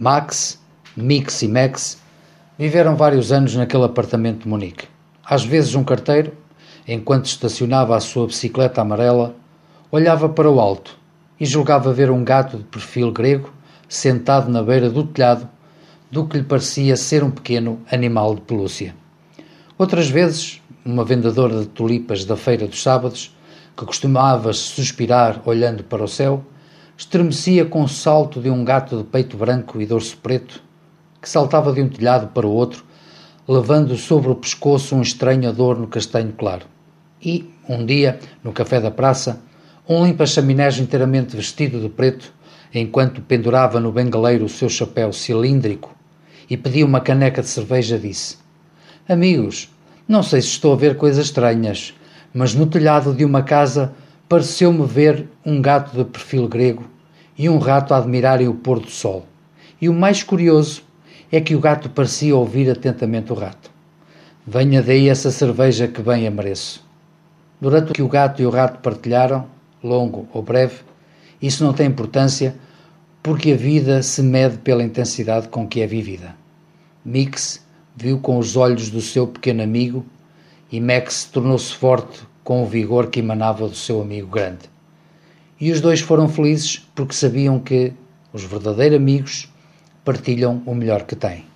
Max, Mix e Max viveram vários anos naquele apartamento de Munique. Às vezes, um carteiro, enquanto estacionava a sua bicicleta amarela, olhava para o alto e julgava ver um gato de perfil grego sentado na beira do telhado do que lhe parecia ser um pequeno animal de pelúcia. Outras vezes, uma vendedora de tulipas da feira dos sábados, que costumava suspirar olhando para o céu, estremecia com o salto de um gato de peito branco e dorso preto, que saltava de um telhado para o outro, levando sobre o pescoço um estranho adorno castanho claro. E, um dia, no café da praça, um limpa-chaminés inteiramente vestido de preto, enquanto pendurava no bengaleiro o seu chapéu cilíndrico e pedia uma caneca de cerveja, disse: Amigos, não sei se estou a ver coisas estranhas, mas no telhado de uma casa pareceu-me ver um gato de perfil grego e um rato a admirarem o pôr do sol. E o mais curioso é que o gato parecia ouvir atentamente o rato. Venha daí essa cerveja que bem a mereço. Durante o que o gato e o rato partilharam, longo ou breve, isso não tem importância porque a vida se mede pela intensidade com que é vivida. Mix viu com os olhos do seu pequeno amigo e Max tornou-se forte com o vigor que emanava do seu amigo grande. E os dois foram felizes porque sabiam que os verdadeiros amigos partilham o melhor que têm.